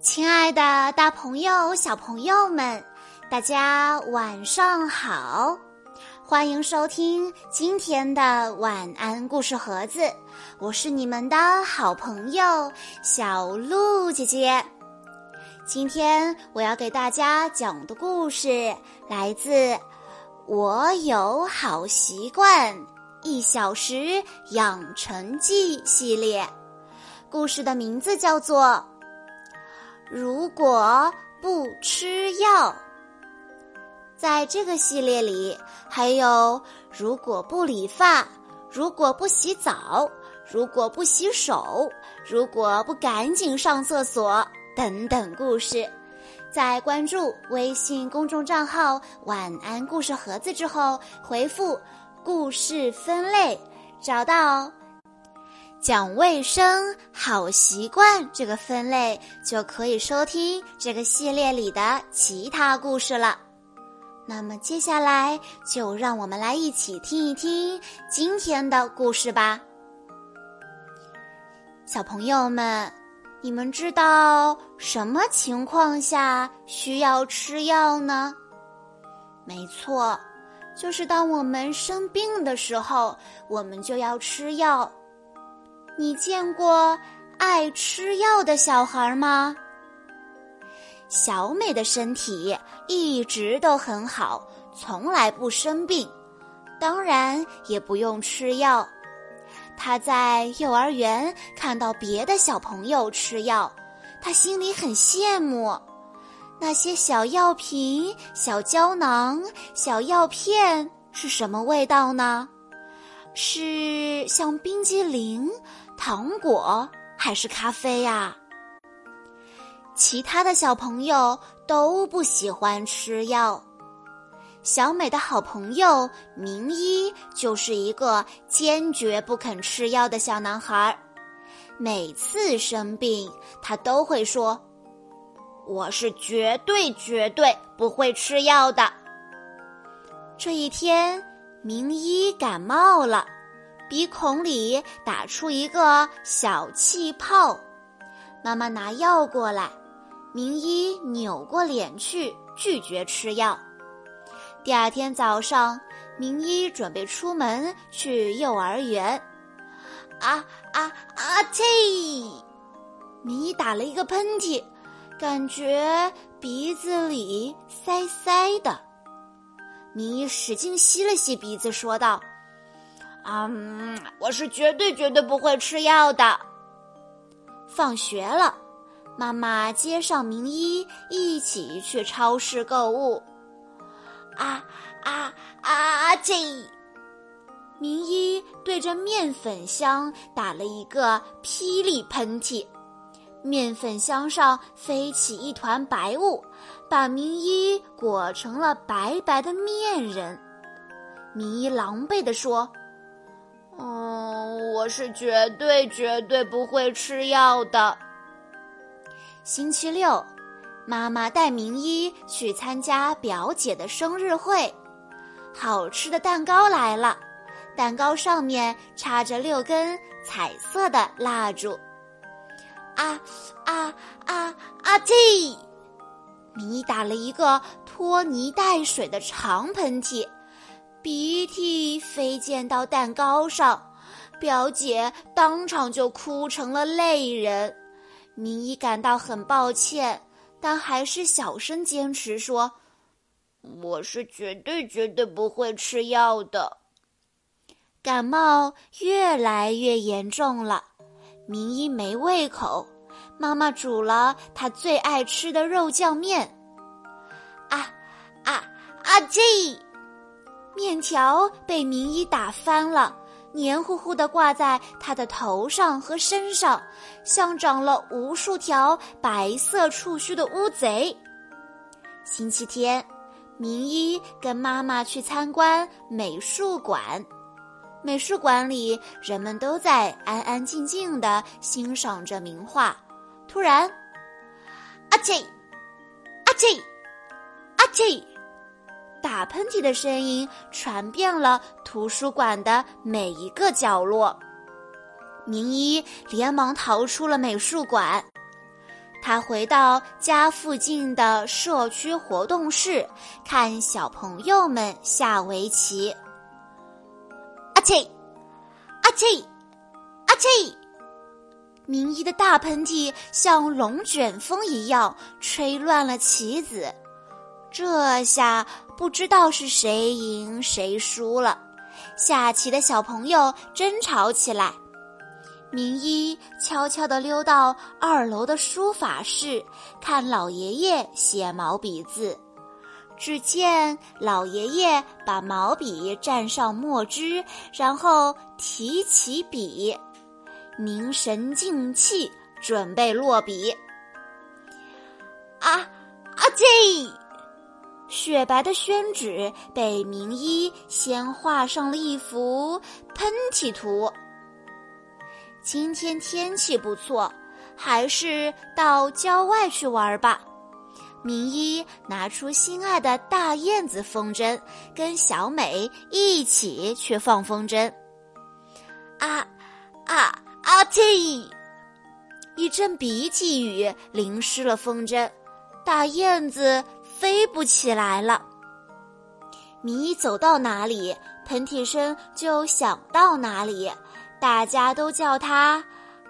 亲爱的，大朋友、小朋友们，大家晚上好！欢迎收听今天的晚安故事盒子，我是你们的好朋友小鹿姐姐。今天我要给大家讲的故事来自《我有好习惯一小时养成记》系列，故事的名字叫做。如果不吃药，在这个系列里还有如果不理发，如果不洗澡，如果不洗手，如果不赶紧上厕所等等故事。在关注微信公众账号“晚安故事盒子”之后，回复“故事分类”，找到。讲卫生好习惯这个分类就可以收听这个系列里的其他故事了。那么接下来就让我们来一起听一听今天的故事吧。小朋友们，你们知道什么情况下需要吃药呢？没错，就是当我们生病的时候，我们就要吃药。你见过爱吃药的小孩吗？小美的身体一直都很好，从来不生病，当然也不用吃药。她在幼儿园看到别的小朋友吃药，她心里很羡慕。那些小药瓶、小胶囊、小药片是什么味道呢？是像冰激凌。糖果还是咖啡呀？其他的小朋友都不喜欢吃药。小美的好朋友明一就是一个坚决不肯吃药的小男孩。每次生病，他都会说：“我是绝对绝对不会吃药的。”这一天，明一感冒了。鼻孔里打出一个小气泡，妈妈拿药过来，明一扭过脸去拒绝吃药。第二天早上，明一准备出门去幼儿园，啊啊啊！嚏！明一打了一个喷嚏，感觉鼻子里塞塞的。明一使劲吸了吸鼻子，说道。嗯，我是绝对绝对不会吃药的。放学了，妈妈接上明一一起去超市购物。啊啊啊！这明一对着面粉箱打了一个霹雳喷嚏，面粉箱上飞起一团白雾，把明一裹成了白白的面人。明一狼狈地说。嗯，我是绝对绝对不会吃药的。星期六，妈妈带明一去参加表姐的生日会，好吃的蛋糕来了，蛋糕上面插着六根彩色的蜡烛。啊啊啊啊！嚏！明一打了一个拖泥带水的长喷嚏。鼻涕飞溅到蛋糕上，表姐当场就哭成了泪人。明一感到很抱歉，但还是小声坚持说：“我是绝对绝对不会吃药的。”感冒越来越严重了，明一没胃口。妈妈煮了他最爱吃的肉酱面。啊啊啊！这。面条被明一打翻了，黏糊糊的挂在他的头上和身上，像长了无数条白色触须的乌贼。星期天，明一跟妈妈去参观美术馆，美术馆里人们都在安安静静的欣赏着名画。突然，阿嚏，阿嚏，阿嚏。打喷嚏的声音传遍了图书馆的每一个角落。明一连忙逃出了美术馆。他回到家附近的社区活动室，看小朋友们下围棋。阿嚏，阿嚏，阿嚏！明一的大喷嚏像龙卷风一样吹乱了棋子，这下不知道是谁赢谁输了。下棋的小朋友争吵起来。明一悄悄地溜到二楼的书法室，看老爷爷写毛笔字。只见老爷爷把毛笔蘸上墨汁，然后提起笔，凝神静气，准备落笔。啊啊！这雪白的宣纸被明一先画上了一幅喷嚏图。今天天气不错，还是到郊外去玩吧。明一拿出心爱的大燕子风筝，跟小美一起去放风筝。啊啊啊！嚏！一阵鼻涕雨淋湿了风筝，大燕子飞不起来了。明一走到哪里，喷嚏声就响到哪里。大家都叫他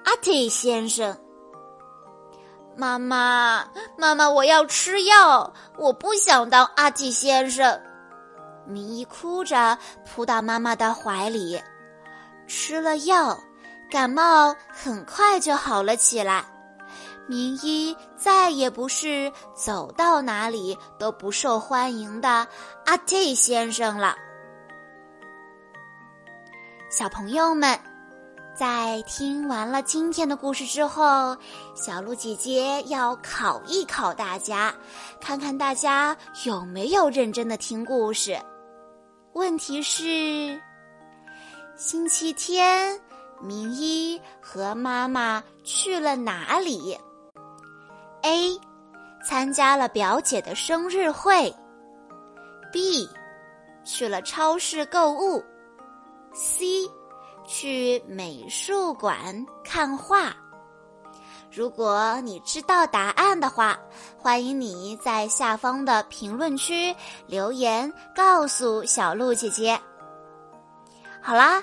阿嚏先生。妈妈，妈妈，我要吃药，我不想当阿嚏先生。明一哭着扑到妈妈的怀里，吃了药，感冒很快就好了起来。明一再也不是走到哪里都不受欢迎的阿 T 先生了。小朋友们。在听完了今天的故事之后，小鹿姐姐要考一考大家，看看大家有没有认真的听故事。问题是：星期天，明一和妈妈去了哪里？A. 参加了表姐的生日会。B. 去了超市购物。C. 去美术馆看画。如果你知道答案的话，欢迎你在下方的评论区留言告诉小鹿姐姐。好啦。